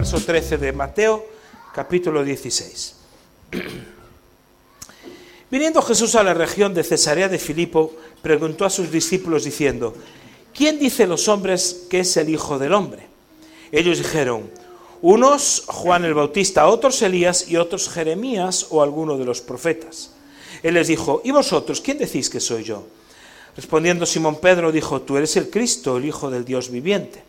verso 13 de Mateo, capítulo 16. Viniendo Jesús a la región de Cesarea de Filipo, preguntó a sus discípulos diciendo, ¿quién dice los hombres que es el Hijo del Hombre? Ellos dijeron, unos Juan el Bautista, otros Elías y otros Jeremías o alguno de los profetas. Él les dijo, ¿y vosotros quién decís que soy yo? Respondiendo Simón Pedro dijo, tú eres el Cristo, el Hijo del Dios viviente.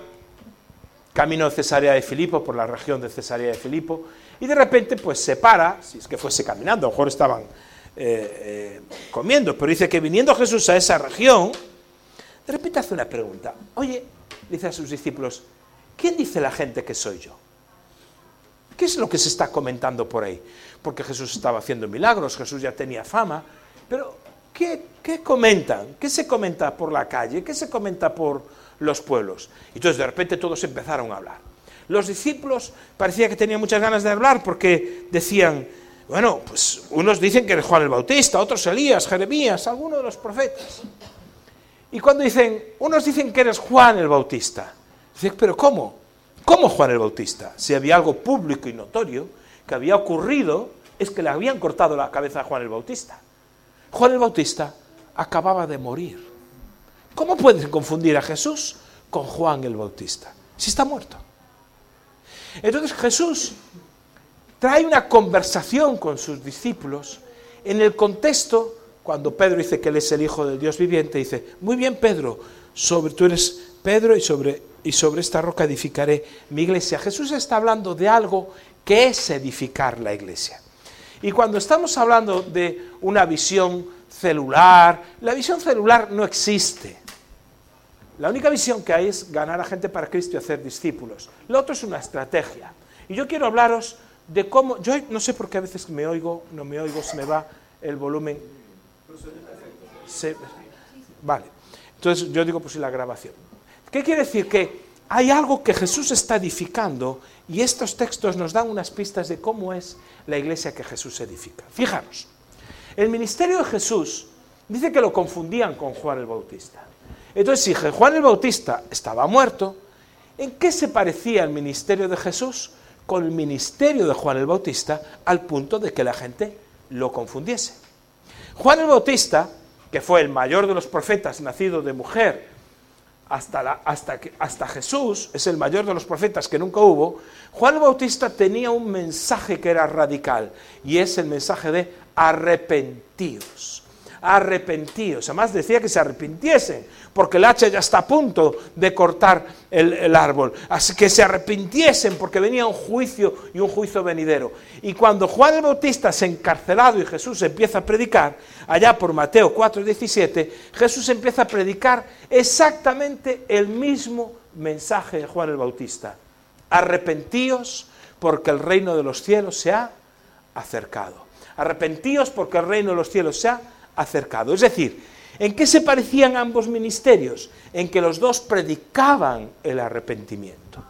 camino de Cesarea de Filipo, por la región de Cesarea de Filipo, y de repente pues se para, si es que fuese caminando, a lo mejor estaban eh, eh, comiendo, pero dice que viniendo Jesús a esa región, de repente hace una pregunta, oye, dice a sus discípulos, ¿quién dice la gente que soy yo? ¿Qué es lo que se está comentando por ahí? Porque Jesús estaba haciendo milagros, Jesús ya tenía fama, pero ¿qué, comentan? ¿Qué se comenta por la calle? ¿Qué se comenta por los pueblos? Entonces de repente todos empezaron a hablar. Los discípulos parecía que tenían muchas ganas de hablar porque decían, bueno, pues unos dicen que eres Juan el Bautista, otros Elías, Jeremías, alguno de los profetas. Y cuando dicen, unos dicen que eres Juan el Bautista, dicen, pero ¿cómo? ¿Cómo Juan el Bautista? Si había algo público y notorio que había ocurrido, es que le habían cortado la cabeza a Juan el Bautista. Juan el Bautista acababa de morir. ¿Cómo pueden confundir a Jesús con Juan el Bautista? Si está muerto. Entonces Jesús trae una conversación con sus discípulos en el contexto, cuando Pedro dice que él es el Hijo del Dios viviente, dice, muy bien Pedro, sobre, tú eres Pedro y sobre, y sobre esta roca edificaré mi iglesia. Jesús está hablando de algo que es edificar la iglesia. Y cuando estamos hablando de una visión celular, la visión celular no existe. La única visión que hay es ganar a gente para Cristo y hacer discípulos. Lo otro es una estrategia. Y yo quiero hablaros de cómo, yo no sé por qué a veces me oigo, no me oigo, se me va el volumen. vale. Entonces yo digo, pues sí, la grabación. ¿Qué quiere decir? Que hay algo que Jesús está edificando y estos textos nos dan unas pistas de cómo es la iglesia que Jesús edifica. Fijaros, el ministerio de Jesús dice que lo confundían con Juan el Bautista. Entonces, si Juan el Bautista estaba muerto, ¿en qué se parecía el ministerio de Jesús con el ministerio de Juan el Bautista al punto de que la gente lo confundiese? Juan el Bautista, que fue el mayor de los profetas nacido de mujer, hasta, hasta, hasta Jesús, es el mayor de los profetas que nunca hubo, Juan Bautista tenía un mensaje que era radical, y es el mensaje de arrepentidos arrepentíos. Además decía que se arrepintiesen, porque el hacha ya está a punto de cortar el, árbol. Así que se arrepintiesen porque venía un juicio y un juicio venidero. Y cuando Juan el Bautista es encarcelado y Jesús empieza a predicar, allá por Mateo 4:17, Jesús empieza a predicar exactamente el mismo mensaje de Juan el Bautista. Arrepentíos porque el reino de los cielos se ha acercado. Arrepentíos porque el reino de los cielos se ha acercado. Es decir, ¿en qué se parecían ambos ministerios? En que los dos predicaban el arrepentimiento.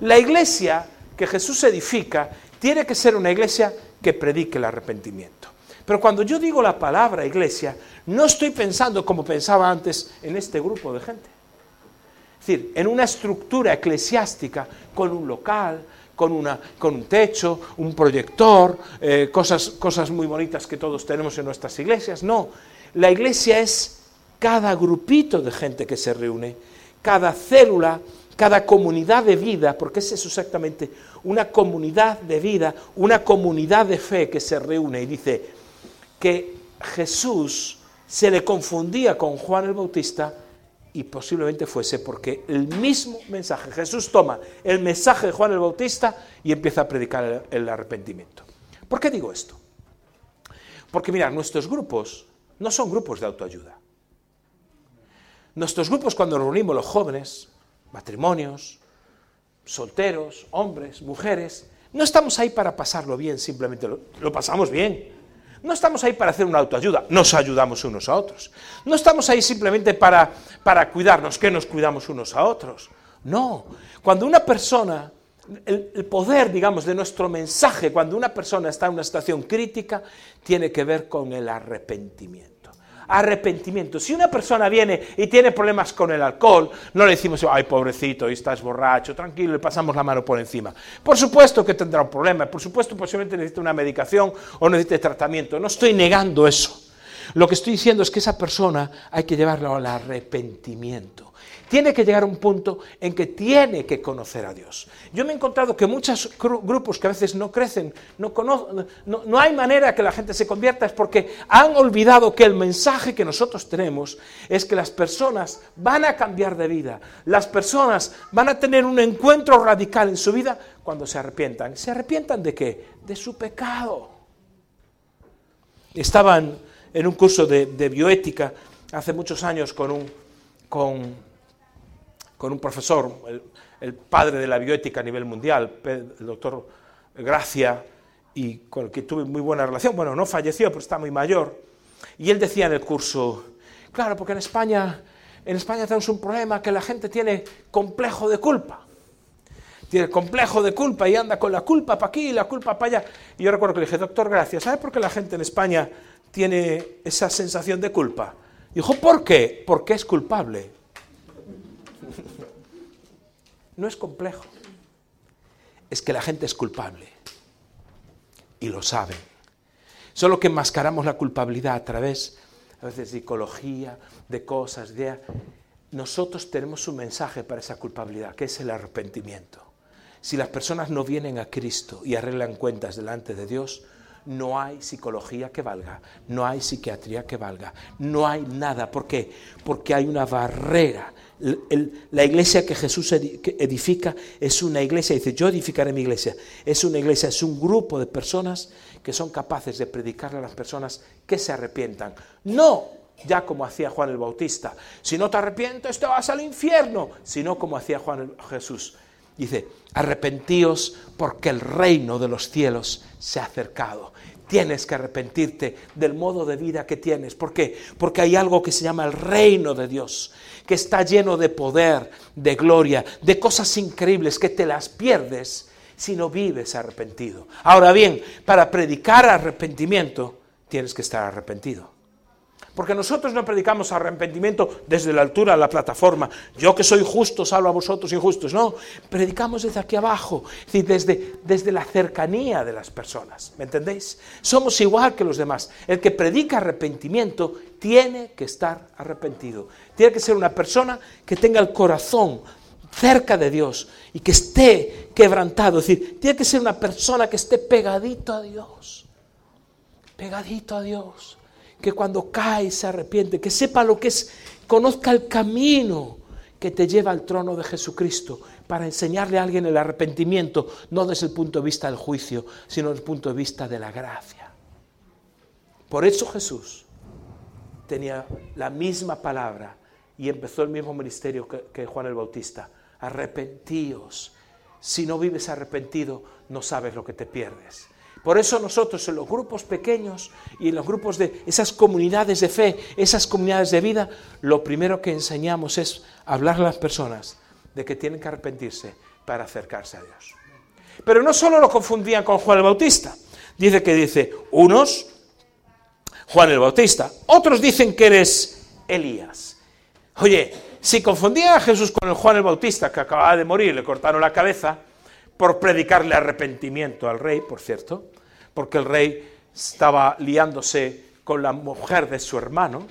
La iglesia que Jesús edifica tiene que ser una iglesia que predique el arrepentimiento. Pero cuando yo digo la palabra iglesia, no estoy pensando como pensaba antes en este grupo de gente. Es decir, en una estructura eclesiástica con un local, con, una, con un techo, un proyector, eh, cosas, cosas muy bonitas que todos tenemos en nuestras iglesias. No, la iglesia es cada grupito de gente que se reúne, cada célula, cada comunidad de vida, porque es eso exactamente, una comunidad de vida, una comunidad de fe que se reúne y dice que Jesús se le confundía con Juan el Bautista y posiblemente fuese porque el mismo mensaje, Jesús toma el mensaje de Juan el Bautista y empieza a predicar el, arrepentimiento. ¿Por qué digo esto? Porque mirad, nuestros grupos no son grupos de autoayuda. Nuestros grupos cuando reunimos los jóvenes, matrimonios, solteros, hombres, mujeres, no estamos ahí para pasarlo bien, simplemente lo, pasamos bien. No estamos ahí para hacer una autoayuda, nos ayudamos unos a otros. No estamos ahí simplemente para, para cuidarnos, que nos cuidamos unos a otros. No, cuando una persona, el, el, poder, digamos, de nuestro mensaje, cuando una persona está en una situación crítica, tiene que ver con el arrepentimiento arrepentimiento. Si una persona viene y tiene problemas con el alcohol, no le decimos, ay pobrecito, y estás borracho, tranquilo, le pasamos la mano por encima. Por supuesto que tendrá un problema, por supuesto posiblemente necesita una medicación o necesite tratamiento, no estoy negando eso. Lo que estoy diciendo es que esa persona hay que llevarla al arrepentimiento tiene que llegar a un punto en que tiene que conocer a Dios. Yo me he encontrado que muchos grupos que a veces no crecen, no, hay manera que la gente se convierta, es porque han olvidado que el mensaje que nosotros tenemos es que las personas van a cambiar de vida, las personas van a tener un encuentro radical en su vida cuando se arrepientan. ¿Se arrepientan de qué? De su pecado. Estaban en un curso de, bioética hace muchos años con un... con un profesor, el, padre de la bioética a nivel mundial, el doctor Gracia, y con el que tuve muy buena relación. Bueno, no falleció, pero está muy mayor. Y él decía en el curso, claro, porque en España, en España tenemos un problema que la gente tiene complejo de culpa. Tiene complejo de culpa y anda con la culpa para aquí y la culpa para allá. Y yo recuerdo que le dije, doctor, gracias, ¿sabe por qué la gente en España tiene esa sensación de culpa? dijo, ¿por qué? Porque es culpable. No es complejo. Es que la gente es culpable. Y lo saben. Solo que enmascaramos la culpabilidad a través, a veces, de psicología, de cosas. Nosotros tenemos un mensaje para esa culpabilidad, que es el arrepentimiento. Si las personas no vienen a Cristo y arreglan cuentas delante de Dios, no hay psicología que valga, no hay psiquiatría que valga, no hay nada. ¿Por qué? Porque hay una barrera la iglesia que Jesús edifica es una iglesia, dice, yo edificaré mi iglesia. Es una iglesia, es un grupo de personas que son capaces de predicarle a las personas que se arrepientan. No ya como hacía Juan el Bautista, si no te arrepientes te vas al infierno, sino como hacía Juan Jesús. Dice, arrepentíos porque el reino de los cielos se ha acercado. Tienes que arrepentirte del modo de vida que tienes. ¿Por qué? Porque hay algo que se llama el reino de Dios, que está lleno de poder, de gloria, de cosas increíbles que te las pierdes si no vives arrepentido. Ahora bien, para predicar arrepentimiento, tienes que estar arrepentido. Porque nosotros no predicamos arrepentimiento desde la altura de la plataforma. Yo que soy justo salvo a vosotros injustos. No, predicamos desde aquí abajo, es decir, desde, desde la cercanía de las personas. ¿Me entendéis? Somos igual que los demás. El que predica arrepentimiento tiene que estar arrepentido. Tiene que ser una persona que tenga el corazón cerca de Dios y que esté quebrantado. Es decir, tiene que ser una persona que esté pegadito a Dios. Pegadito a Dios que cuando cae se arrepiente, que sepa lo que es, conozca el camino que te lleva al trono de Jesucristo para enseñarle a alguien el arrepentimiento, no desde el punto de vista del juicio, sino desde el punto de vista de la gracia. Por eso Jesús tenía la misma palabra y empezó el mismo ministerio que, que Juan el Bautista. Arrepentíos. Si no vives arrepentido, no sabes lo que te pierdes. Por eso nosotros en los grupos pequeños y en los grupos de esas comunidades de fe, esas comunidades de vida, lo primero que enseñamos es hablar a las personas de que tienen que arrepentirse para acercarse a Dios. Pero no solo lo confundían con Juan el Bautista. Dice que dice, unos, Juan el Bautista, otros dicen que eres Elías. Oye, si confundían a Jesús con el Juan el Bautista, que acababa de morir, le cortaron la cabeza, por predicarle arrepentimiento al rey, por cierto, porque el rey estaba liándose con la mujer de su hermano,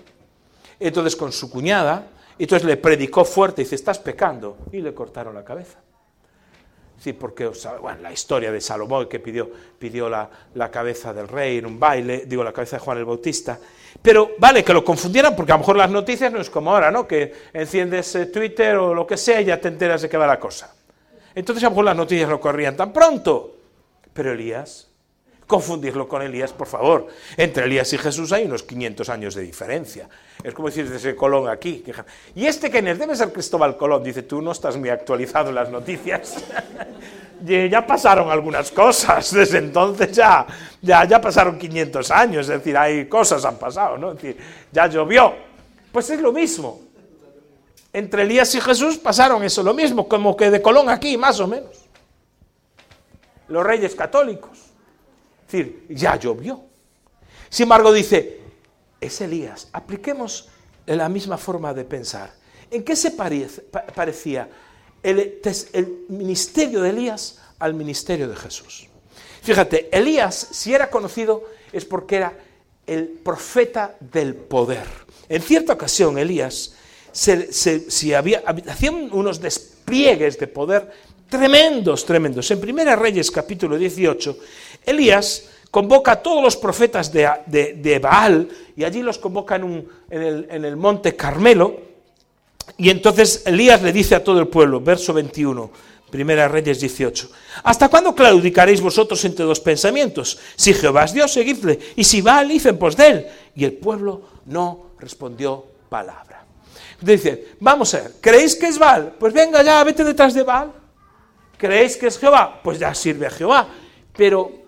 entonces con su cuñada, entonces le predicó fuerte y dice, estás pecando, y le cortaron la cabeza. Sí, porque, bueno, la historia de Salomón que pidió, pidió la, la, cabeza del rey en un baile, digo, la cabeza de Juan el Bautista. Pero vale que lo confundieran, porque a lo mejor las noticias no es como ahora, ¿no? Que enciendes eh, Twitter o lo que sea y ya te enteras de qué va la cosa. Entonces a lo las noticias no corrían tan pronto. Pero Elías, confundirlo con Elías, por favor. Entre Elías y Jesús hay unos 500 años de diferencia. Es como decir desde Colón aquí. Y este que debe ser Cristóbal Colón. Dice, tú no estás muy actualizado en las noticias. ya pasaron algunas cosas, desde entonces ya, ya, ya pasaron 500 años, es decir, hay cosas han pasado, ¿no? Es decir, ya llovió. Pues es lo mismo. Entre Elías y Jesús pasaron eso, lo mismo, como que de Colón aquí, más o menos. Los reyes católicos. Es decir, ya llovió. Sin embargo, dice, es Elías. Apliquemos la misma forma de pensar. ¿En qué se parecía el, ministerio de Elías al ministerio de Jesús? Fíjate, Elías, si era conocido, es porque era el profeta del poder. En cierta ocasión, Elías se, había, hacían unos despliegues de poder tremendos, tremendos. En Primera Reyes, capítulo 18, Elías convoca a todos los profetas de, Baal y allí los convoca en, el, monte Carmelo. Y entonces Elías le dice a todo el pueblo, verso 21, Primera Reyes 18, ¿hasta cuándo claudicaréis vosotros entre dos pensamientos? Si Jehová es Dios, seguidle, y si Baal, dicen pues de él. Y el pueblo no respondió palabra. Dice, vamos a ver, ¿creéis que es Baal? Pues venga ya, vete detrás de Baal. ¿Creéis que es Jehová? Pues ya sirve a Jehová. Pero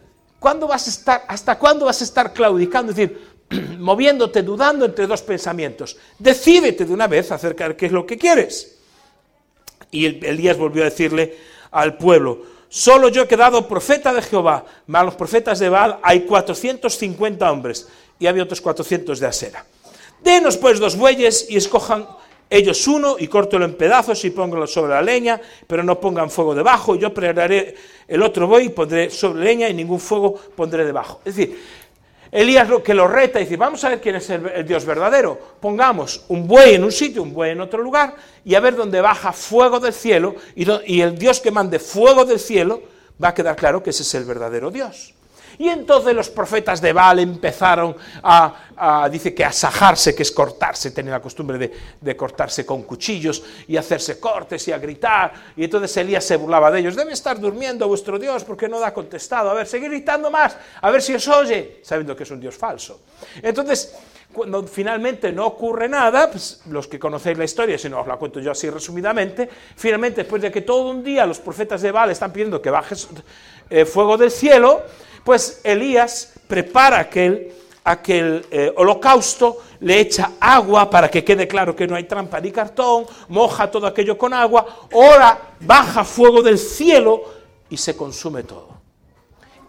¿Cuándo vas a estar, ¿Hasta cuándo vas a estar claudicando? Es decir, moviéndote, dudando entre dos pensamientos. Decídete de una vez acerca de qué es lo que quieres. Y Elías volvió a decirle al pueblo, solo yo he quedado profeta de Jehová, más los profetas de Baal hay 450 hombres y había otros 400 de Asera. Denos pues dos bueyes y escojan ellos uno y córtelo en pedazos y póngalo sobre la leña, pero no pongan fuego debajo. Yo prepararé el otro buey y pondré sobre leña y ningún fuego pondré debajo. Es decir, Elías lo que lo reta y dice, vamos a ver quién es el, Dios verdadero. Pongamos un buey en un sitio, un buey en otro lugar, y a ver dónde baja fuego del cielo, y, y el Dios que mande fuego del cielo, va a quedar claro que ese es el verdadero Dios. Y entonces los profetas de Baal empezaron a, dice que a sajarse, que es cortarse, tener la costumbre de, cortarse con cuchillos y hacerse cortes y a gritar. Y entonces Elías se burlaba de ellos. Debe estar durmiendo vuestro Dios porque no da contestado. A ver, seguir gritando más, a ver si os oye, sabiendo que es un Dios falso. Entonces, cuando finalmente no ocurre nada, pues, los que conocéis la historia, si no os la cuento yo así resumidamente, finalmente después de que todo un día los profetas de Baal están pidiendo que baje eh, fuego del cielo, pues Elías prepara aquel, aquel eh, holocausto, le echa agua para que quede claro que no hay trampa ni cartón, moja todo aquello con agua, ora, baja fuego del cielo y se consume todo.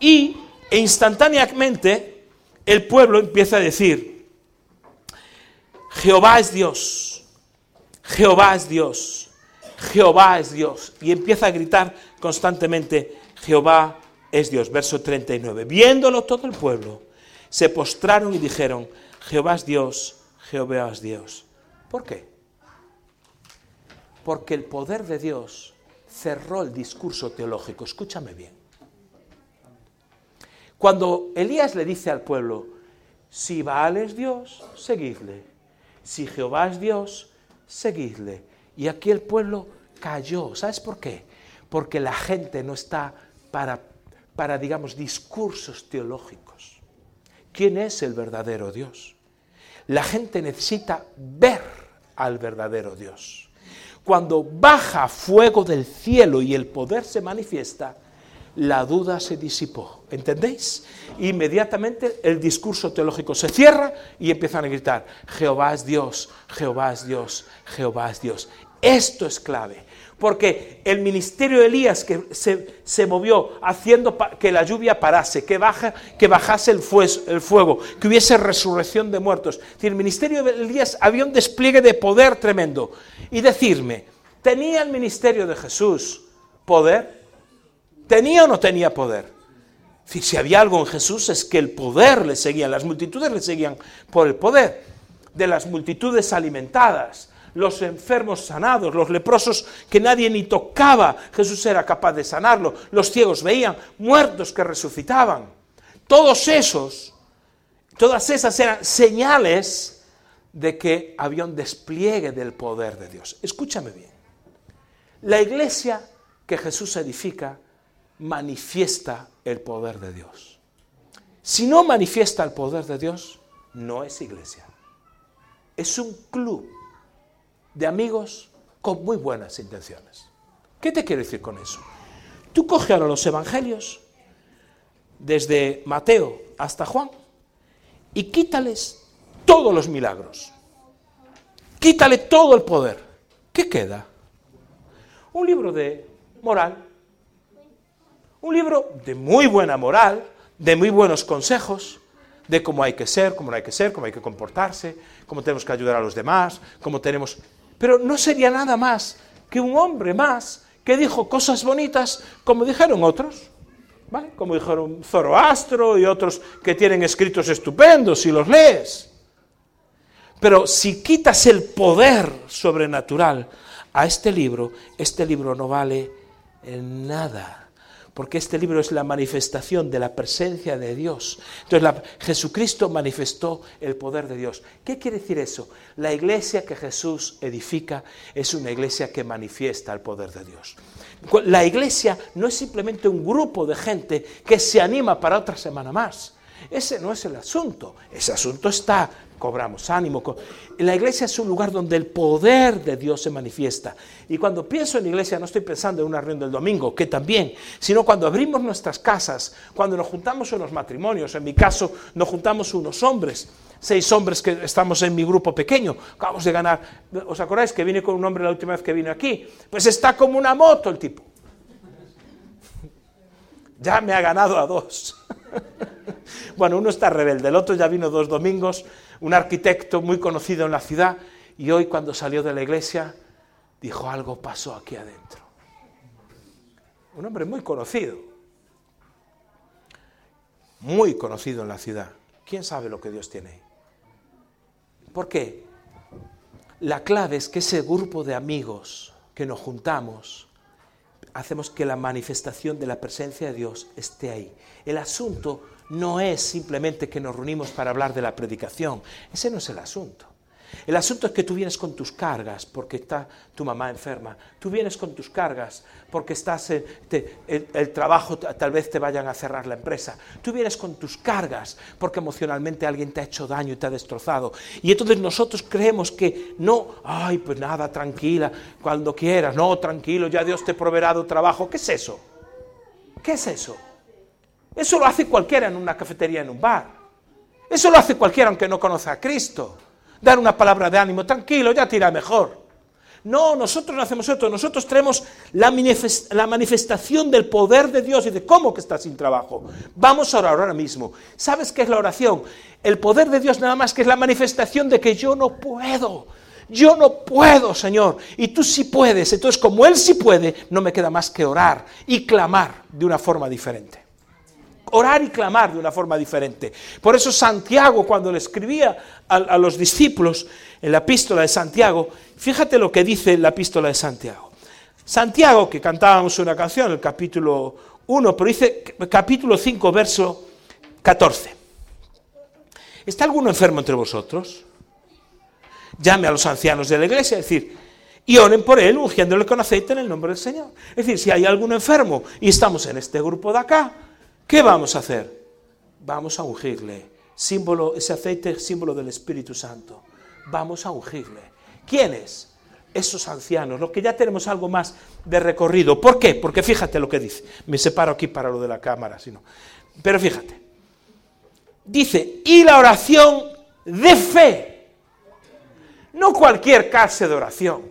Y instantáneamente el pueblo empieza a decir, Jehová es Dios, Jehová es Dios, Jehová es Dios. Y empieza a gritar constantemente, Jehová es Dios. Verso 39. Viéndolo todo el pueblo, se postraron y dijeron, Jehová es Dios, Jehová es Dios. ¿Por qué? Porque el poder de Dios cerró el discurso teológico. Escúchame bien. Cuando Elías le dice al pueblo, si Baal es Dios, seguidle. Si Jehová es Dios, seguidle. Y aquí el pueblo cayó. ¿Sabes por qué? Porque la gente no está para para, digamos, discursos teológicos. ¿Quién es el verdadero Dios? La gente necesita ver al verdadero Dios. Cuando baja fuego del cielo y el poder se manifiesta, la duda se disipó. ¿Entendéis? Inmediatamente el discurso teológico se cierra y empiezan a gritar, Jehová es Dios, Jehová es Dios, Jehová es Dios. Esto es clave porque el ministerio de Elías que se, movió haciendo que la lluvia parase, que, baja, que bajase el, el, fuego, que hubiese resurrección de muertos. el ministerio de Elías había un despliegue de poder tremendo. Y decirme, ¿tenía el ministerio de Jesús poder? ¿Tenía o no tenía poder? Si había algo en Jesús es que el poder le seguía, las multitudes le seguían por el poder de las multitudes alimentadas, los enfermos sanados, los leprosos que nadie ni tocaba, Jesús era capaz de sanarlo, los ciegos veían, muertos que resucitaban. Todos esos, todas esas eran señales de que había un despliegue del poder de Dios. Escúchame bien. La iglesia que Jesús edifica manifiesta el poder de Dios. si no manifiesta el poder de Dios, no es iglesia. Es un club de amigos con muy buenas intenciones. ¿Qué te quiero decir con eso? Tú coge ahora los evangelios, desde Mateo hasta Juan, y quítales todos los milagros. Quítale todo el poder. ¿Qué queda? Un libro de moral. Un libro de muy buena moral, de muy buenos consejos, de cómo hay que ser, cómo no hay que ser, cómo hay que comportarse, cómo tenemos que ayudar a los demás, cómo tenemos... Pero no sería nada más que un hombre más que dijo cosas bonitas como dijeron otros, ¿vale? Como dijeron Zoroastro y otros que tienen escritos estupendos si los lees. Pero si quitas el poder sobrenatural a este libro, este libro no vale nada porque este libro es la manifestación de la presencia de Dios. Entonces Jesucristo manifestó el poder de Dios. ¿Qué quiere decir eso? La iglesia que Jesús edifica es una iglesia que manifiesta el poder de Dios. La iglesia no es simplemente un grupo de gente que se anima para otra semana más. Ese no es el asunto. Ese asunto está cobramos ánimo. La iglesia es un lugar donde el poder de Dios se manifiesta. Y cuando pienso en iglesia no estoy pensando en una reunión del domingo, que también, sino cuando abrimos nuestras casas, cuando nos juntamos unos matrimonios, en mi caso nos juntamos unos hombres, seis hombres que estamos en mi grupo pequeño, acabamos de ganar, ¿os acordáis que vine con un hombre la última vez que vine aquí? Pues está como una moto el tipo. Ya me ha ganado a dos. bueno, uno está rebelde, el otro ya vino dos domingos, un arquitecto muy conocido en la ciudad, y hoy cuando salió de la iglesia dijo algo pasó aquí adentro. Un hombre muy conocido, muy conocido en la ciudad. ¿Quién sabe lo que Dios tiene ahí? ¿Por qué? La clave es que ese grupo de amigos que nos juntamos, hacemos que la manifestación de la presencia de Dios esté ahí. El asunto no es simplemente que nos reunimos para hablar de la predicación, ese no es el asunto. El asunto es que tú vienes con tus cargas porque está tu mamá enferma. Tú vienes con tus cargas porque estás el, el, trabajo tal vez te vayan a cerrar la empresa. Tú vienes con tus cargas porque emocionalmente alguien te ha hecho daño y te ha destrozado. Y entonces nosotros creemos que no, ay, pues nada, tranquila, cuando quieras, no, tranquilo, ya Dios te proveerá de trabajo. ¿Qué es eso? ¿Qué es eso? Eso lo hace cualquiera en una cafetería, en un bar. Eso lo hace cualquiera aunque no conoce a Cristo dar una palabra de ánimo, tranquilo, ya te irá mejor. No, nosotros no hacemos esto, nosotros tenemos la, manifestación del poder de Dios y de cómo que estás sin trabajo. Vamos a orar ahora mismo. ¿Sabes qué es la oración? El poder de Dios nada más que es la manifestación de que yo no puedo. Yo no puedo, Señor, y tú sí puedes. Entonces, como Él sí puede, no me queda más que orar y clamar de una forma diferente orar y clamar de una forma diferente. Por eso Santiago, cuando le escribía a, los discípulos en la epístola de Santiago, fíjate lo que dice la epístola de Santiago. Santiago, que cantábamos una canción, el capítulo 1, pero dice capítulo 5, verso 14. ¿Está alguno enfermo entre vosotros? Llame a los ancianos de la iglesia, es decir, y oren por él, ungiéndole con aceite en el nombre del Señor. Es decir, si hay alguno enfermo y estamos en este grupo de acá, ¿Qué vamos a hacer? Vamos a ungirle. Símbolo, ese aceite es símbolo del Espíritu Santo. Vamos a ungirle. ¿Quiénes? Esos ancianos, los que ya tenemos algo más de recorrido. ¿Por qué? Porque fíjate lo que dice. Me separo aquí para lo de la cámara, sino. Pero fíjate. Dice, y la oración de fe. No cualquier clase de oración.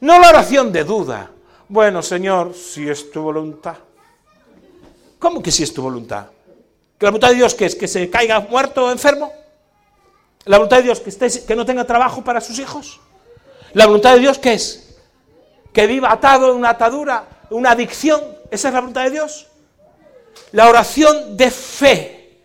No la oración de duda. Bueno, Señor, si es tu voluntad. ¿Cómo que si es tu voluntad? ¿Que la voluntad de Dios que es? ¿Que se caiga muerto o enfermo? ¿La voluntad de Dios que, que no tenga trabajo para sus hijos? ¿La voluntad de Dios qué es? ¿Que viva atado en una atadura, una adicción? ¿Esa es la voluntad de Dios? La oración de fe,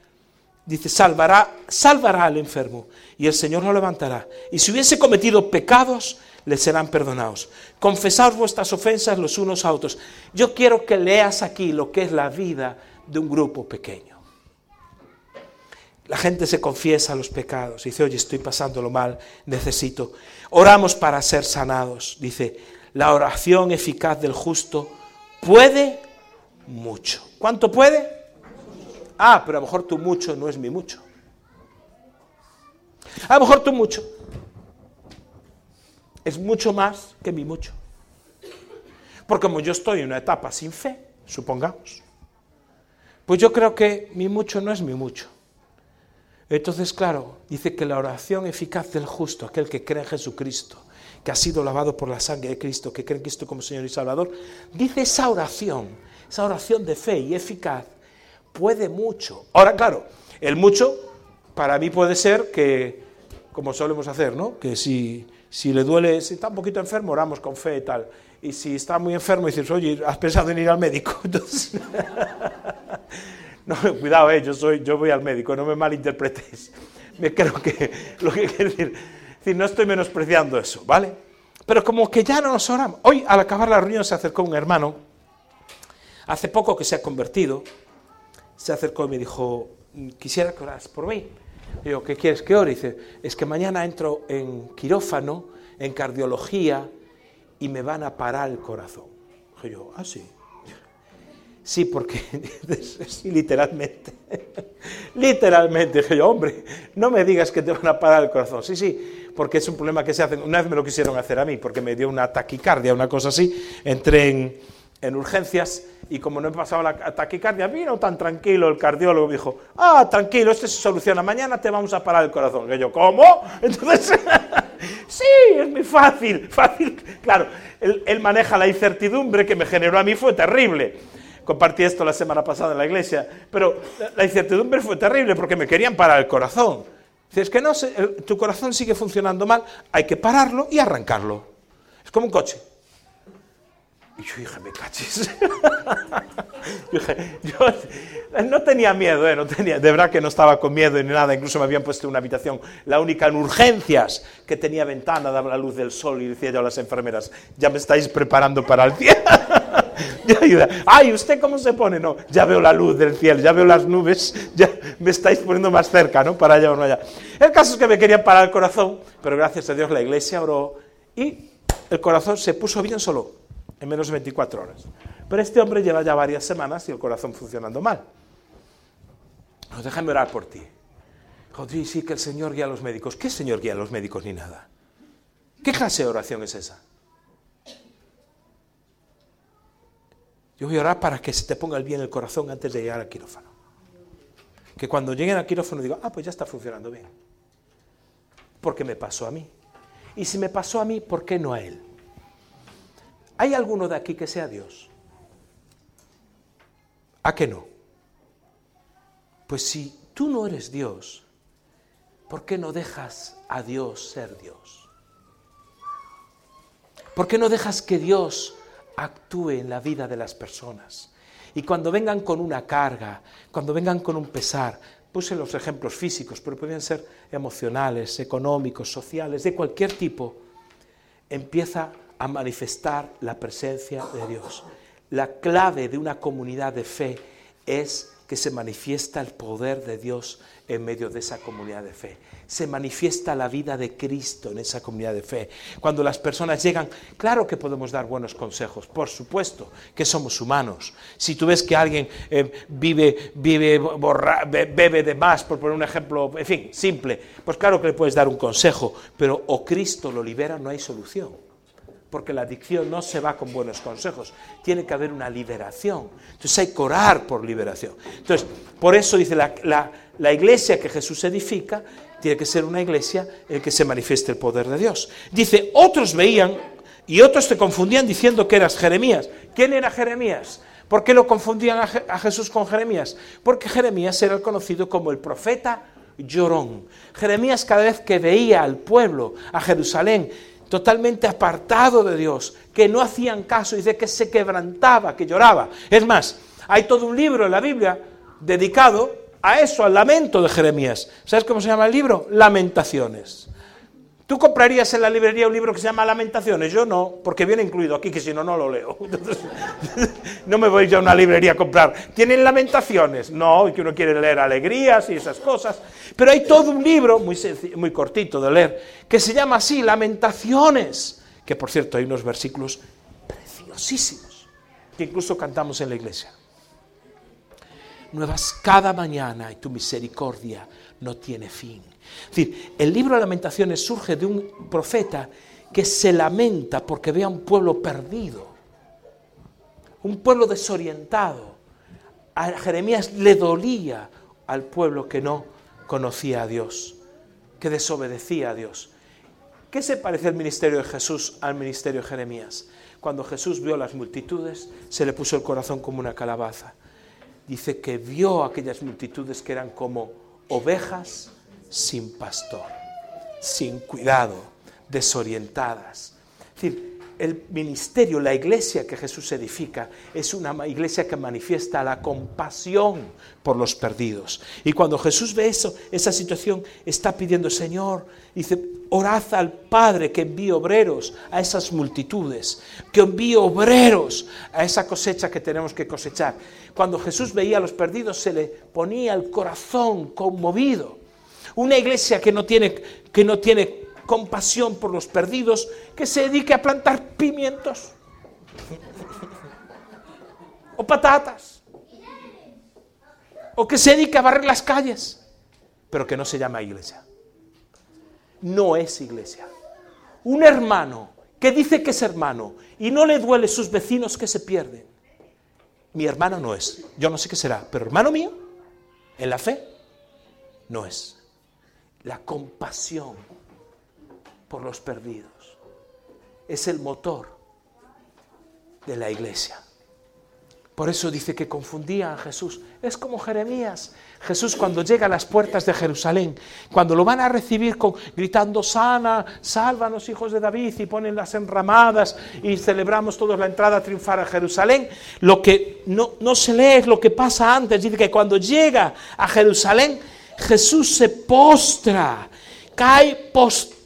dice, salvará, salvará al enfermo y el Señor lo levantará. Y si hubiese cometido pecados, les serán perdonados. Confesaos vuestras ofensas los unos a otros. Yo quiero que leas aquí lo que es la vida de un grupo pequeño. La gente se confiesa los pecados, dice, oye, estoy pasándolo mal, necesito. Oramos para ser sanados, dice, la oración eficaz del justo puede mucho. ¿Cuánto puede? Ah, pero a lo mejor tu mucho no es mi mucho. A lo mejor tu mucho es mucho más que mi mucho. Porque como yo estoy en una etapa sin fe, supongamos, pues yo creo que mi mucho no es mi mucho. Entonces, claro, dice que la oración eficaz del justo, aquel que cree en Jesucristo, que ha sido lavado por la sangre de Cristo, que cree en Cristo como Señor y Salvador, dice esa oración, esa oración de fe y eficaz, puede mucho. Ahora, claro, el mucho para mí puede ser que, como solemos hacer, ¿no? Que si, si le duele, si está un poquito enfermo, oramos con fe y tal. Y si está muy enfermo, dices, oye, ¿has pensado en ir al médico? No, cuidado, eh, yo, soy, yo voy al médico, no me malinterpretéis. Me creo que lo que quiero decir, decir, no estoy menospreciando eso, ¿vale? Pero como que ya no nos oramos. Hoy, al acabar la reunión, se acercó un hermano, hace poco que se ha convertido, se acercó y me dijo, quisiera que oras por mí. Digo, ¿qué quieres que ore? Dice, es que mañana entro en quirófano, en cardiología, y me van a parar el corazón. Dije yo, ah, sí. Sí, porque, sí, literalmente, literalmente, dije yo, hombre, no me digas que te van a parar el corazón. Sí, sí, porque es un problema que se hace, una vez me lo quisieron hacer a mí, porque me dio una taquicardia, una cosa así, entré en, en urgencias y como no he pasado la taquicardia, vino tan tranquilo el cardiólogo, me dijo, ah, tranquilo, esto se soluciona, mañana te vamos a parar el corazón. Y yo, ¿cómo? Entonces, sí, es muy fácil, fácil. Claro, él, maneja la incertidumbre que me generó a mí, fue terrible compartí esto la semana pasada en la iglesia, pero la incertidumbre fue terrible porque me querían parar el corazón. Dice, es que no, tu corazón sigue funcionando mal, hay que pararlo y arrancarlo. Es como un coche. Y yo dije, me cachis. yo, yo no tenía miedo, ¿eh? no tenía, de verdad que no estaba con miedo ni nada, incluso me habían puesto una habitación, la única en urgencias que tenía ventana, daba la luz del sol y decía yo a las enfermeras, ya me estáis preparando para el cielo. Ay, ¿usted cómo se pone? No, ya veo la luz del cielo, ya veo las nubes, ya me estáis poniendo más cerca, ¿no? Para allá o no allá. El caso es que me querían parar el corazón, pero gracias a Dios la iglesia oró y el corazón se puso bien solo en menos de 24 horas. Pero este hombre lleva ya varias semanas y el corazón funcionando mal. No, déjame orar por ti. Joder, sí que el Señor guía a los médicos. ¿Qué Señor guía a los médicos ni nada? ¿Qué clase de oración es esa? Yo voy a orar para que se te ponga el bien el corazón antes de llegar al quirófano. Que cuando lleguen al quirófano diga, ah, pues ya está funcionando bien. Porque me pasó a mí. Y si me pasó a mí, ¿por qué no a él? ¿Hay alguno de aquí que sea Dios? ¿A qué no? Pues si tú no eres Dios, ¿por qué no dejas a Dios ser Dios? ¿Por qué no dejas que Dios actúe en la vida de las personas? Y cuando vengan con una carga, cuando vengan con un pesar, puse los ejemplos físicos, pero pueden ser emocionales, económicos, sociales, de cualquier tipo, empieza a manifestar la presencia de Dios. La clave de una comunidad de fe es que se manifiesta el poder de Dios en medio de esa comunidad de fe. Se manifiesta la vida de Cristo en esa comunidad de fe. Cuando las personas llegan, claro que podemos dar buenos consejos, por supuesto que somos humanos. Si tú ves que alguien eh, vive, vive bebe de más, por poner un ejemplo, en fin, simple, pues claro que le puedes dar un consejo, pero o Cristo lo libera, no hay solución porque la adicción no se va con buenos consejos, tiene que haber una liberación. Entonces hay que orar por liberación. Entonces, por eso dice la, iglesia que Jesús edifica, tiene que ser una iglesia en que se manifieste el poder de Dios. Dice, otros veían y otros te confundían diciendo que eras Jeremías. ¿Quién era Jeremías? ¿Por qué lo confundían a, Jesús con Jeremías? Porque Jeremías era conocido como el profeta llorón. Jeremías cada vez que veía al pueblo, a Jerusalén, totalmente apartado de Dios, que no hacían caso, dice que se quebrantaba, que lloraba. Es más, hay todo un libro en la Biblia dedicado a eso, al lamento de Jeremías. ¿Sabes cómo se llama el libro? Lamentaciones. ¿Tú comprarías en la librería un libro que se llama Lamentaciones? Yo no, porque viene incluido aquí, que si no, no lo leo. no me voy yo a una librería a comprar. ¿Tienen Lamentaciones? No, y que uno quiere leer alegrías y esas cosas. Pero hay todo un libro, muy, muy cortito de leer, que se llama así, Lamentaciones. Que por cierto, hay unos versículos preciosísimos, que incluso cantamos en la iglesia. nuevas cada mañana y tu misericordia no tiene fin. Es decir, el libro de lamentaciones surge de un profeta que se lamenta porque ve a un pueblo perdido, un pueblo desorientado. A Jeremías le dolía al pueblo que no conocía a Dios, que desobedecía a Dios. ¿Qué se parece el ministerio de Jesús al ministerio de Jeremías? Cuando Jesús vio las multitudes, se le puso el corazón como una calabaza. Dice que vio aquellas multitudes que eran como ovejas sin pastor, sin cuidado, desorientadas. Es decir, el ministerio, la iglesia que Jesús edifica, es una iglesia que manifiesta la compasión por los perdidos. Y cuando Jesús ve eso, esa situación, está pidiendo, Señor, dice, orad al Padre que envíe obreros a esas multitudes, que envíe obreros a esa cosecha que tenemos que cosechar. Cuando Jesús veía a los perdidos, se le ponía el corazón conmovido. Una iglesia que no tiene, que no tiene compasión por los perdidos, que se dedique a plantar pimientos o patatas, o que se dedique a barrer las calles, pero que no se llama iglesia. No es iglesia. Un hermano que dice que es hermano y no le duele sus vecinos que se pierden. Mi hermano no es. Yo no sé qué será, pero hermano mío, en la fe, no es. La compasión por los perdidos. Es el motor de la iglesia. Por eso dice que confundía a Jesús. Es como Jeremías. Jesús cuando llega a las puertas de Jerusalén, cuando lo van a recibir con, gritando, sana, sálvanos hijos de David, y ponen las enramadas y celebramos todos la entrada a triunfar a Jerusalén, lo que no, no se lee es lo que pasa antes. Dice que cuando llega a Jerusalén, Jesús se postra, cae postrado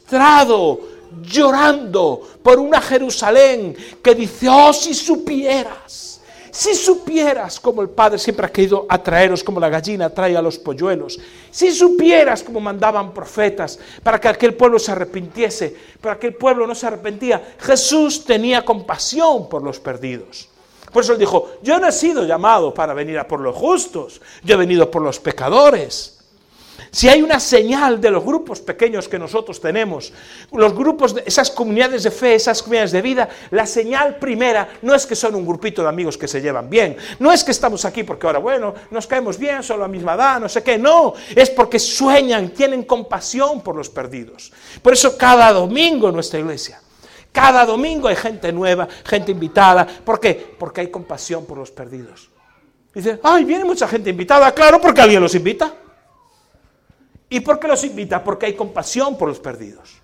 llorando por una Jerusalén que dice, oh, si supieras, si supieras como el Padre siempre ha querido atraeros como la gallina atrae a los polluelos, si supieras como mandaban profetas para que aquel pueblo se arrepintiese, para que el pueblo no se arrepentía, Jesús tenía compasión por los perdidos. Por eso él dijo, yo no he sido llamado para venir a por los justos, yo he venido por los pecadores. Si hay una señal de los grupos pequeños que nosotros tenemos, los grupos, de esas comunidades de fe, esas comunidades de vida, la señal primera no es que son un grupito de amigos que se llevan bien, no es que estamos aquí porque ahora, bueno, nos caemos bien, son la misma edad, no sé qué, no, es porque sueñan, tienen compasión por los perdidos. Por eso cada domingo en nuestra iglesia, cada domingo hay gente nueva, gente invitada. ¿Por qué? Porque hay compasión por los perdidos. Dice, ay, viene mucha gente invitada, claro, porque alguien los invita. ¿Y por qué los invita? Porque hay compasión por los perdidos.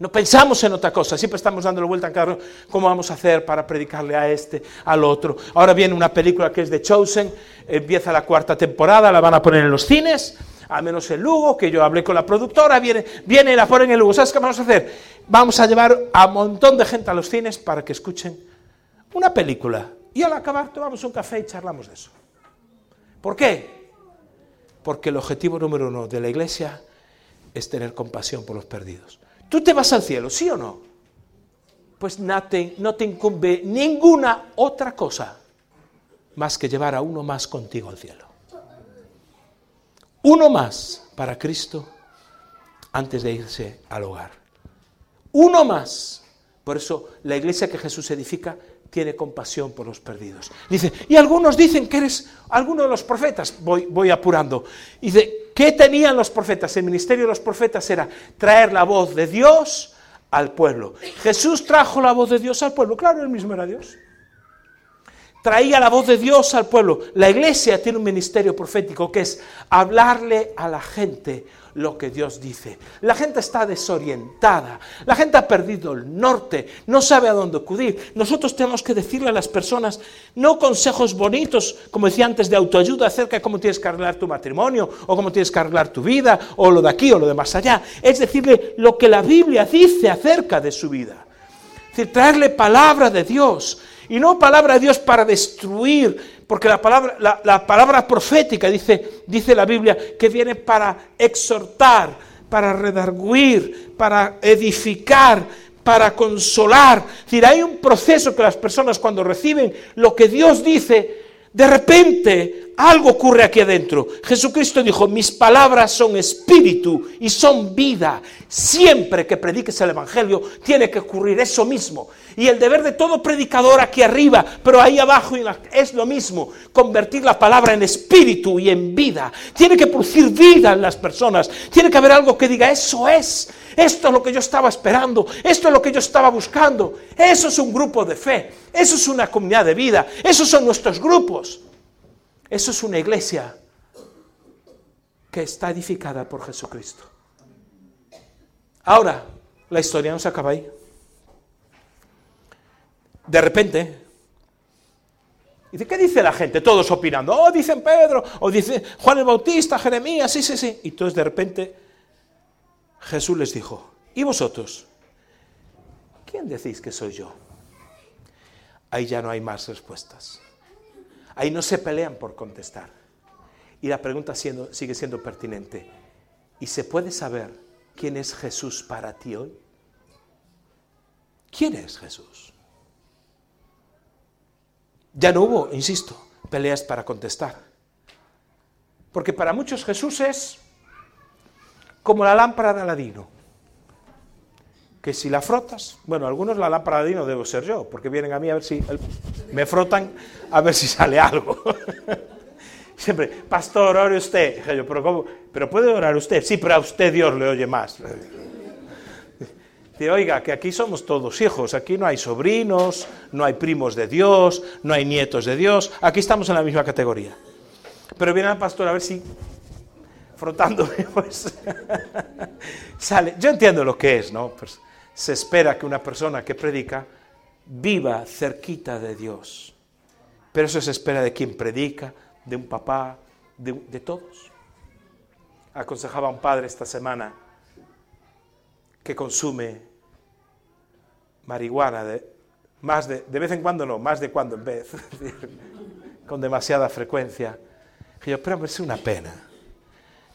No pensamos en otra cosa, siempre estamos dándole vuelta a cada cómo vamos a hacer para predicarle a este, al otro. Ahora viene una película que es de Chosen, empieza la cuarta temporada, la van a poner en los cines, a menos en Lugo, que yo hablé con la productora, viene, viene y la ponen en Lugo. ¿Sabes qué vamos a hacer? Vamos a llevar a un montón de gente a los cines para que escuchen una película. Y al acabar tomamos un café y charlamos de eso. ¿Por qué? Porque el objetivo número uno de la iglesia es tener compasión por los perdidos. ¿Tú te vas al cielo, sí o no? Pues no te, no te incumbe ninguna otra cosa más que llevar a uno más contigo al cielo. Uno más para Cristo antes de irse al hogar. Uno más. Por eso la iglesia que Jesús edifica tiene compasión por los perdidos. Dice, y algunos dicen que eres alguno de los profetas. Voy, voy apurando. Dice, ¿qué tenían los profetas? El ministerio de los profetas era traer la voz de Dios al pueblo. Jesús trajo la voz de Dios al pueblo. Claro, él mismo era Dios. Traía la voz de Dios al pueblo. La iglesia tiene un ministerio profético que es hablarle a la gente lo que Dios dice. La gente está desorientada, la gente ha perdido el norte, no sabe a dónde acudir. Nosotros tenemos que decirle a las personas, no consejos bonitos, como decía antes, de autoayuda acerca de cómo tienes que arreglar tu matrimonio, o cómo tienes que arreglar tu vida, o lo de aquí, o lo de más allá. Es decirle lo que la Biblia dice acerca de su vida. Es decir, traerle palabra de Dios, y no palabra de Dios para destruir, porque la palabra, la, palabra profética, dice, dice la Biblia, que viene para exhortar, para redarguir, para edificar, para consolar. Es decir, hay un proceso que las personas cuando reciben lo que Dios dice, de repente algo ocurre aquí adentro. Jesucristo dijo, mis palabras son espíritu y son vida. Siempre que prediques el Evangelio tiene que ocurrir eso mismo. Y el deber de todo predicador aquí arriba, pero ahí abajo es lo mismo, convertir la palabra en espíritu y en vida. Tiene que producir vida en las personas. Tiene que haber algo que diga, eso es. Esto es lo que yo estaba esperando, esto es lo que yo estaba buscando. Eso es un grupo de fe, eso es una comunidad de vida, esos son nuestros grupos. Eso es una iglesia que está edificada por Jesucristo. Ahora, la historia no se acaba ahí. De repente, ¿y de qué dice la gente? Todos opinando. Oh, dicen Pedro, o dice Juan el Bautista, Jeremías, sí, sí, sí. Y entonces de repente Jesús les dijo, ¿y vosotros? ¿Quién decís que soy yo? Ahí ya no hay más respuestas. Ahí no se pelean por contestar. Y la pregunta sigue siendo pertinente. ¿Y se puede saber quién es Jesús para ti hoy? ¿Quién es Jesús? Ya no hubo, insisto, peleas para contestar. Porque para muchos Jesús es como la lámpara de Aladino que si la frotas, bueno, algunos la lámpara de no debo ser yo, porque vienen a mí a ver si me frotan a ver si sale algo. Siempre, pastor, ore usted. pero, ¿cómo? pero puede orar usted. Sí, pero a usted Dios le oye más. Dice, oiga, que aquí somos todos hijos, aquí no hay sobrinos, no hay primos de Dios, no hay nietos de Dios, aquí estamos en la misma categoría. Pero viene el pastor a ver si frotándome, pues sale. Yo entiendo lo que es, ¿no? Pues, se espera que una persona que predica viva cerquita de Dios. Pero eso se espera de quien predica, de un papá, de, todos. Aconsejaba a un padre esta semana que consume marihuana de, más de, de vez en cuando no, más de cuando en vez, con demasiada frecuencia. Y yo, pero es una pena.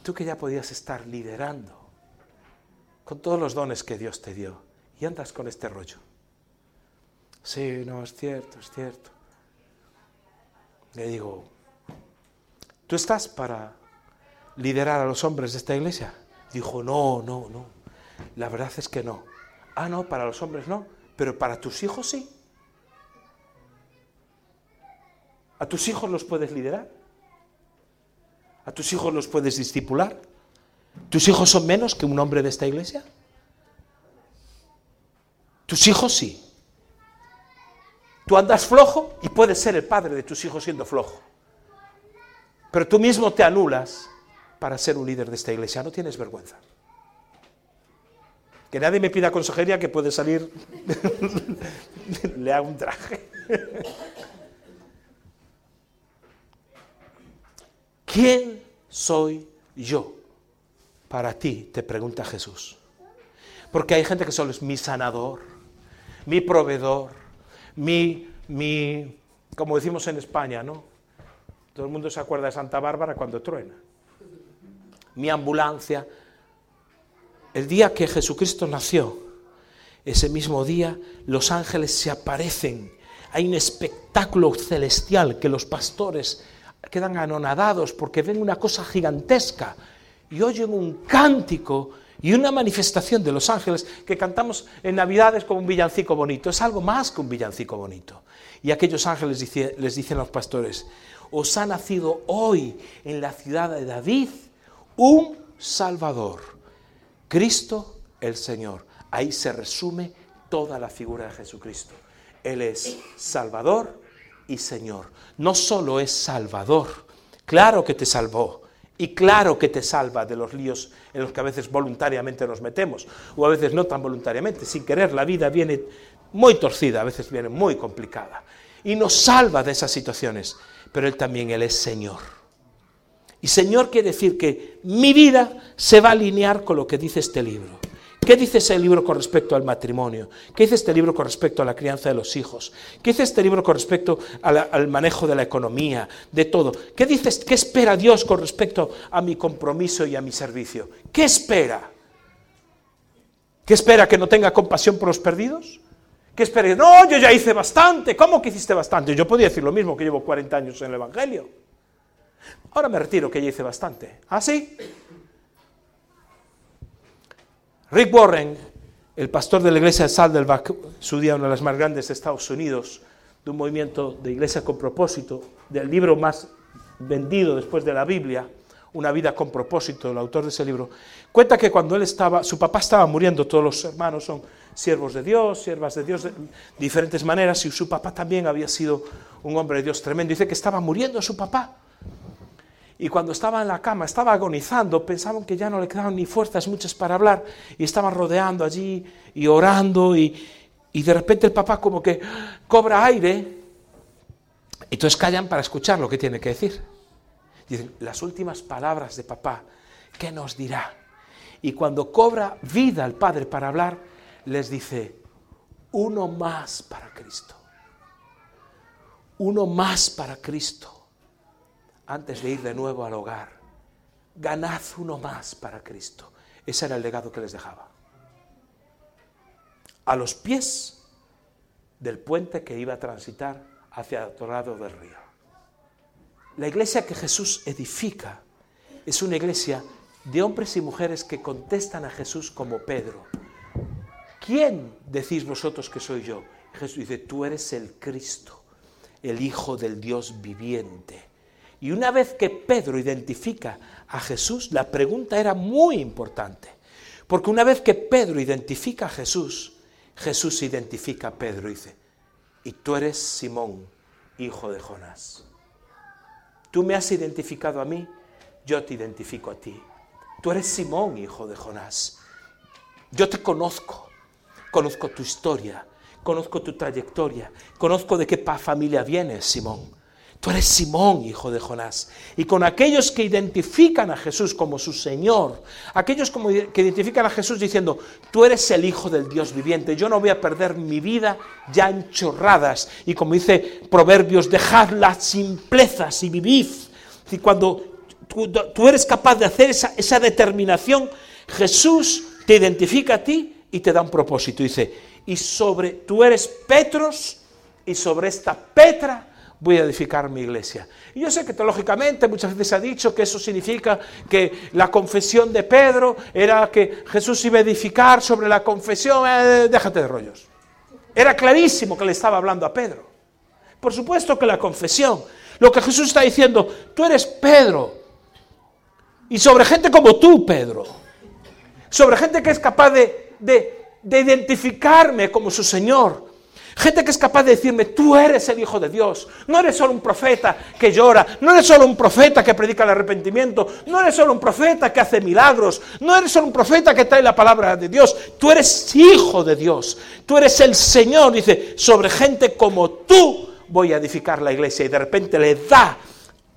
Tú que ya podías estar liderando con todos los dones que Dios te dio y andas con este rollo. Sí, no, es cierto, es cierto. Le digo, ¿tú estás para liderar a los hombres de esta iglesia? Dijo, no, no, no. La verdad es que no. Ah, no, para los hombres no, pero para tus hijos sí. ¿A tus hijos los puedes liderar? ¿A tus hijos los puedes discipular? ¿Tus hijos son menos que un hombre de esta iglesia? Tus hijos sí. Tú andas flojo y puedes ser el padre de tus hijos siendo flojo. Pero tú mismo te anulas para ser un líder de esta iglesia. No tienes vergüenza. Que nadie me pida consejería que puede salir, le un traje. ¿Quién soy yo? Para ti, te pregunta Jesús. Porque hay gente que solo es mi sanador, mi proveedor, mi, mi, como decimos en España, ¿no? Todo el mundo se acuerda de Santa Bárbara cuando truena. Mi ambulancia. El día que Jesucristo nació, ese mismo día los ángeles se aparecen. Hay un espectáculo celestial que los pastores quedan anonadados porque ven una cosa gigantesca y oyen un cántico y una manifestación de los ángeles que cantamos en Navidades como un villancico bonito. Es algo más que un villancico bonito. Y aquellos ángeles les dicen a los pastores, os ha nacido hoy en la ciudad de David un Salvador, Cristo el Señor. Ahí se resume toda la figura de Jesucristo. Él es Salvador y Señor. No solo es Salvador, claro que te salvó, y claro que te salva de los líos en los que a veces voluntariamente nos metemos, o a veces no tan voluntariamente, sin querer. La vida viene muy torcida, a veces viene muy complicada. Y nos salva de esas situaciones. Pero Él también, Él es Señor. Y Señor quiere decir que mi vida se va a alinear con lo que dice este libro. ¿Qué dice ese libro con respecto al matrimonio? ¿Qué dice este libro con respecto a la crianza de los hijos? ¿Qué dice este libro con respecto al manejo de la economía, de todo? ¿Qué dice, qué espera Dios con respecto a mi compromiso y a mi servicio? ¿Qué espera? ¿Qué espera que no tenga compasión por los perdidos? ¿Qué espera? No, yo ya hice bastante. ¿Cómo que hiciste bastante? Yo podía decir lo mismo que llevo 40 años en el Evangelio. Ahora me retiro, que ya hice bastante. ¿Ah, sí? Rick Warren, el pastor de la iglesia de Saddleback, su día una de las más grandes de Estados Unidos, de un movimiento de iglesia con propósito, del libro más vendido después de la Biblia, Una vida con propósito, el autor de ese libro, cuenta que cuando él estaba, su papá estaba muriendo, todos los hermanos son siervos de Dios, siervas de Dios de diferentes maneras, y su papá también había sido un hombre de Dios tremendo. Dice que estaba muriendo su papá. Y cuando estaba en la cama, estaba agonizando, pensaban que ya no le quedaban ni fuerzas muchas para hablar, y estaban rodeando allí y orando, y, de repente el papá como que cobra aire, y entonces callan para escuchar lo que tiene que decir. Dicen, las últimas palabras de papá, ¿qué nos dirá? Y cuando cobra vida el Padre para hablar, les dice, uno más para Cristo. Uno más para Cristo. Antes de ir de nuevo al hogar, ganad uno más para Cristo. Ese era el legado que les dejaba. A los pies del puente que iba a transitar hacia el otro lado del río. La iglesia que Jesús edifica es una iglesia de hombres y mujeres que contestan a Jesús como Pedro. ¿Quién decís vosotros que soy yo? Jesús dice, tú eres el Cristo, el Hijo del Dios viviente. Y una vez que Pedro identifica a Jesús, la pregunta era muy importante. Porque una vez que Pedro identifica a Jesús, Jesús identifica a Pedro y dice, y tú eres Simón, hijo de Jonás. Tú me has identificado a mí, yo te identifico a ti. Tú eres Simón, hijo de Jonás. Yo te conozco, conozco tu historia, conozco tu trayectoria, conozco de qué familia vienes, Simón. Tú eres Simón, hijo de Jonás. Y con aquellos que identifican a Jesús como su Señor, aquellos que identifican a Jesús diciendo, tú eres el Hijo del Dios viviente, yo no voy a perder mi vida ya en chorradas. Y como dice Proverbios, dejad las simplezas y vivid. Y cuando tú, eres capaz de hacer esa, esa determinación, Jesús te identifica a ti y te da un propósito. Dice, y sobre, tú eres Petros, y sobre esta Petra voy a edificar mi iglesia. Y yo sé que teológicamente muchas veces se ha dicho que eso significa que la confesión de Pedro era que Jesús iba a edificar sobre la confesión, eh, déjate de rollos. Era clarísimo que le estaba hablando a Pedro. Por supuesto que la confesión, lo que Jesús está diciendo, tú eres Pedro. Y sobre gente como tú, Pedro. Sobre gente que es capaz de, de identificarme como su Señor Gente que es capaz de decirme, tú eres el Hijo de Dios. No eres solo un profeta que llora, no eres solo un profeta que predica el arrepentimiento, no eres solo un profeta que hace milagros, no eres solo un profeta que trae la palabra de Dios. Tú eres Hijo de Dios. Tú eres el Señor. Dice, sobre gente como tú voy a edificar la iglesia. Y de repente le da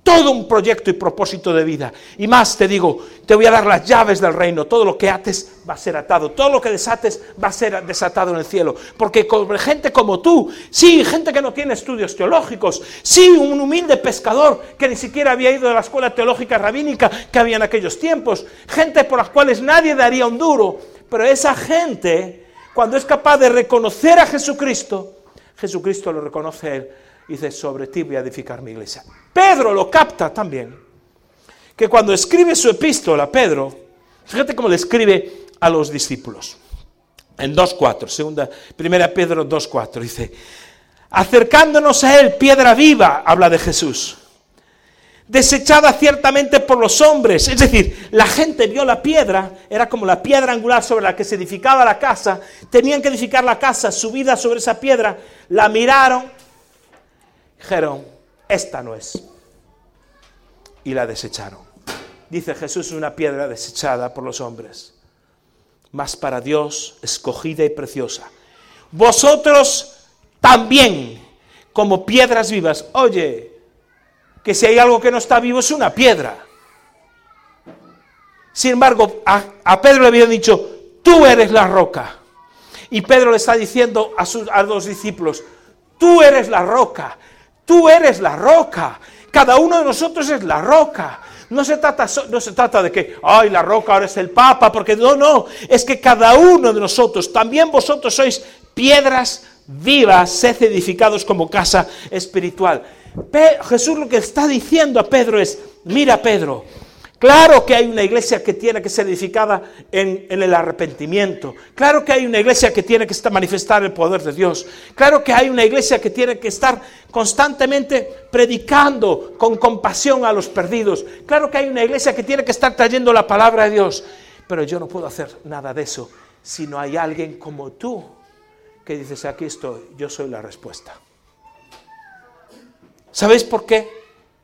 todo un proyecto y propósito de vida. Y más te digo, te voy a dar las llaves del reino. Todo lo que ates va a ser atado. Todo lo que desates va a ser desatado en el cielo. Porque con gente como tú, sí, gente que no tiene estudios teológicos, sí, un humilde pescador que ni siquiera había ido a la escuela teológica rabínica que había en aquellos tiempos, gente por las cuales nadie daría un duro. Pero esa gente, cuando es capaz de reconocer a Jesucristo, Jesucristo lo reconoce a él dice, sobre ti voy a edificar mi iglesia. Pedro lo capta también, que cuando escribe su epístola, Pedro, fíjate cómo le escribe a los discípulos. En 2.4, segunda, primera Pedro 2.4, dice, acercándonos a él, piedra viva, habla de Jesús, desechada ciertamente por los hombres. Es decir, la gente vio la piedra, era como la piedra angular sobre la que se edificaba la casa, tenían que edificar la casa subida sobre esa piedra, la miraron, dijeron, esta no es. Y la desecharon. Dice Jesús, una piedra desechada por los hombres, mas para Dios escogida y preciosa. Vosotros también, como piedras vivas. Oye, que si hay algo que no está vivo es una piedra. Sin embargo, a, Pedro le habían dicho, tú eres la roca. Y Pedro le está diciendo a, sus, a los discípulos, tú eres la roca. Tú eres la roca. Cada uno de nosotros es la roca. No se, trata, no se trata de que, ay, la roca ahora es el Papa, porque no, no, es que cada uno de nosotros, también vosotros sois piedras vivas, sed edificados como casa espiritual. Jesús lo que está diciendo a Pedro es, mira Pedro, Claro que hay una iglesia que tiene que ser edificada en, el arrepentimiento. Claro que hay una iglesia que tiene que manifestar el poder de Dios. Claro que hay una iglesia que tiene que estar constantemente predicando con compasión a los perdidos. Claro que hay una iglesia que tiene que estar trayendo la palabra de Dios. Pero yo no puedo hacer nada de eso si no hay alguien como tú que dices, aquí estoy, yo soy la respuesta. ¿Sabéis por qué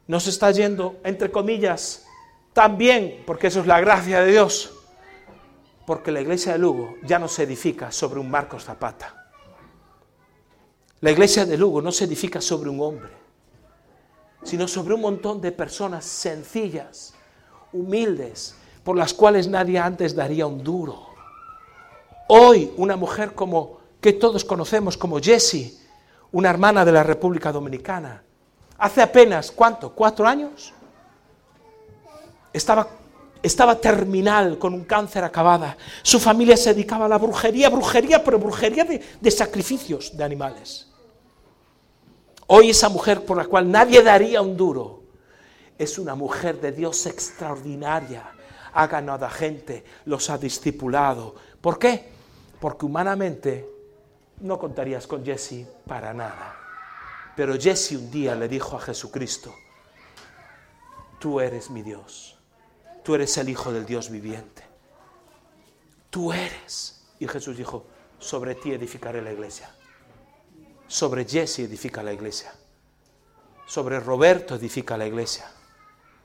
nos está yendo, entre comillas, también, porque eso es la gracia de Dios, porque la iglesia de Lugo ya no se edifica sobre un Marcos Zapata. La iglesia de Lugo no se edifica sobre un hombre, sino sobre un montón de personas sencillas, humildes, por las cuales nadie antes daría un duro. Hoy una mujer como que todos conocemos como Jessie, una hermana de la República Dominicana, hace apenas, ¿cuánto? ¿Cuatro años? Estaba, estaba terminal, con un cáncer acabada. Su familia se dedicaba a la brujería, brujería, pero brujería de, de sacrificios de animales. Hoy esa mujer por la cual nadie daría un duro, es una mujer de Dios extraordinaria. Ha ganado a gente, los ha discipulado. ¿Por qué? Porque humanamente no contarías con Jesse para nada. Pero Jesse un día le dijo a Jesucristo, tú eres mi Dios tú eres el Hijo del Dios viviente. Tú eres. Y Jesús dijo, sobre ti edificaré la iglesia. Sobre Jesse edifica la iglesia. Sobre Roberto edifica la iglesia.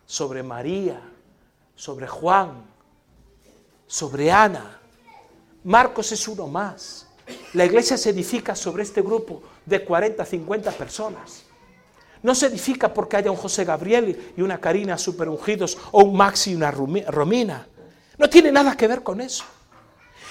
Sobre María. Sobre Juan. Sobre Ana. Marcos es uno más. La iglesia se edifica sobre este grupo de 40, 50 personas. No se edifica porque haya un José Gabriel y una Karina super ungidos o un Maxi y una Romina. No tiene nada que ver con eso.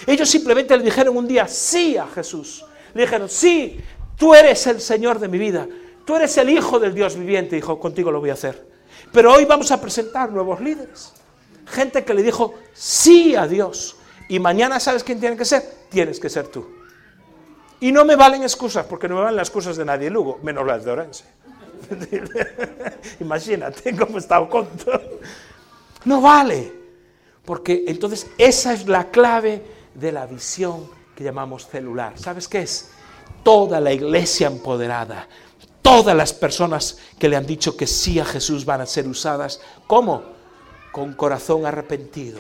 Ellos simplemente le dijeron un día sí a Jesús. Le dijeron, sí, tú eres el Señor de mi vida. Tú eres el Hijo del Dios viviente. Dijo, contigo lo voy a hacer. Pero hoy vamos a presentar nuevos líderes. Gente que le dijo sí a Dios. Y mañana, ¿sabes quién tiene que ser? Tienes que ser tú. Y no me valen excusas, porque no me valen las excusas de nadie Lugo, menos las de Orense. Imagínate cómo está Oconto. No vale. Porque entonces esa es la clave de la visión que llamamos celular. ¿Sabes qué es? Toda la iglesia empoderada, todas las personas que le han dicho que sí a Jesús van a ser usadas. ¿Cómo? Con corazón arrepentido,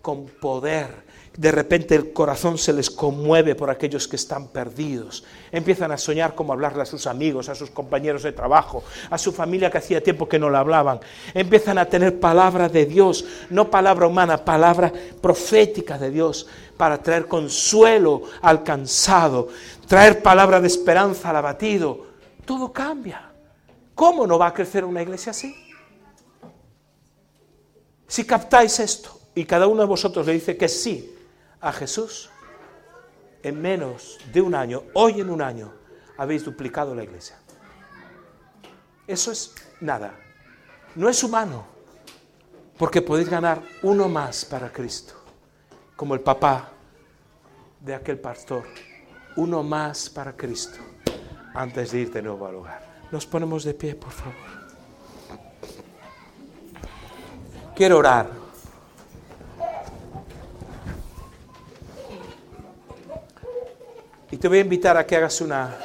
con poder, de repente el corazón se les conmueve por aquellos que están perdidos. Empiezan a soñar cómo hablarle a sus amigos, a sus compañeros de trabajo, a su familia que hacía tiempo que no la hablaban. Empiezan a tener palabra de Dios, no palabra humana, palabra profética de Dios, para traer consuelo al cansado, traer palabra de esperanza al abatido. Todo cambia. ¿Cómo no va a crecer una iglesia así? Si captáis esto y cada uno de vosotros le dice que sí, a Jesús, en menos de un año, hoy en un año, habéis duplicado la iglesia. Eso es nada. No es humano, porque podéis ganar uno más para Cristo, como el papá de aquel pastor, uno más para Cristo, antes de ir de nuevo al hogar. Nos ponemos de pie, por favor. Quiero orar. Te voy a invitar a que hagas una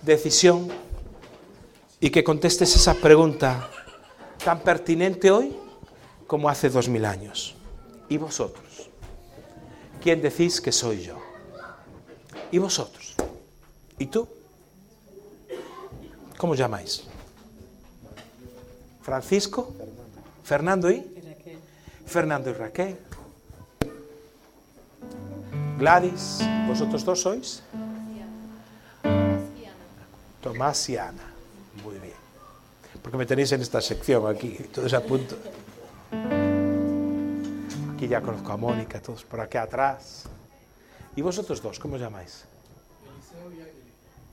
decisión y que contestes esa pregunta tan pertinente hoy como hace dos mil años. ¿Y vosotros? ¿Quién decís que soy yo? ¿Y vosotros? ¿Y tú? ¿Cómo llamáis? ¿Francisco? ¿Fernando y? Fernando y Raquel. Gladys, ¿vosotros dos sois? Tomás y Ana. Muy bien. Porque me tenéis en esta sección aquí, todos a punto. Aquí ya conozco a Mónica, todos por aquí atrás. ¿Y vosotros dos, cómo os llamáis?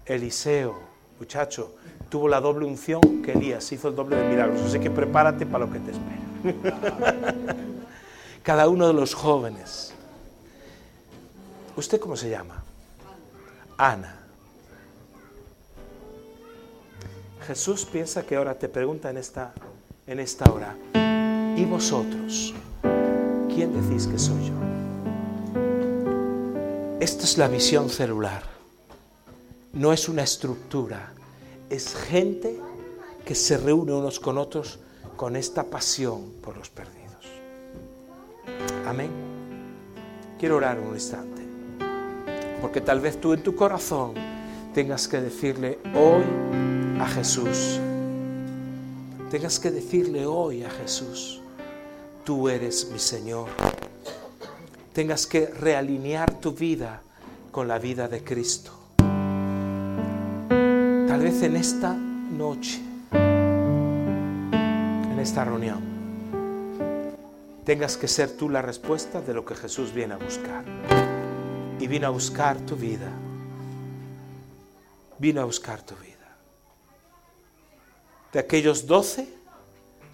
Eliseo muchacho, tuvo la doble unción que Elías, hizo el doble de milagros. Así que prepárate para lo que te espera. Cada uno de los jóvenes ¿Usted cómo se llama? Ana. Jesús piensa que ahora te pregunta en esta, en esta hora, ¿y vosotros? ¿Quién decís que soy yo? Esta es la visión celular. No es una estructura, es gente que se reúne unos con otros con esta pasión por los perdidos. Amén. Quiero orar un instante, porque tal vez tú en tu corazón tengas que decirle hoy a Jesús, tengas que decirle hoy a Jesús, tú eres mi Señor tengas que realinear tu vida con la vida de Cristo. Tal vez en esta noche, en esta reunión, tengas que ser tú la respuesta de lo que Jesús viene a buscar. Y vino a buscar tu vida. Vino a buscar tu vida. De aquellos doce,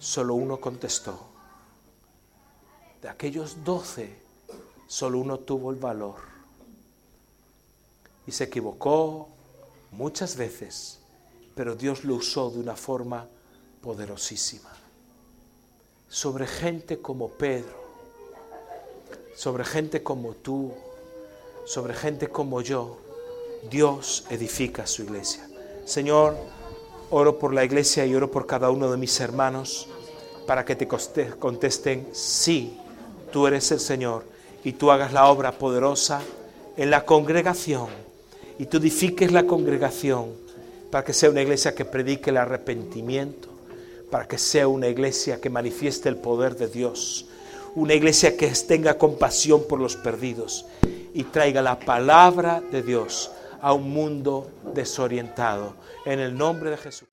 solo uno contestó. De aquellos doce, solo uno tuvo el valor. Y se equivocó muchas veces, pero Dios lo usó de una forma poderosísima. Sobre gente como Pedro, sobre gente como tú, sobre gente como yo, Dios edifica su iglesia. Señor, oro por la iglesia y oro por cada uno de mis hermanos para que te contesten, sí, tú eres el Señor y tú hagas la obra poderosa en la congregación y tú edifiques la congregación para que sea una iglesia que predique el arrepentimiento, para que sea una iglesia que manifieste el poder de Dios, una iglesia que tenga compasión por los perdidos y traiga la palabra de Dios a un mundo desorientado. En el nombre de Jesús.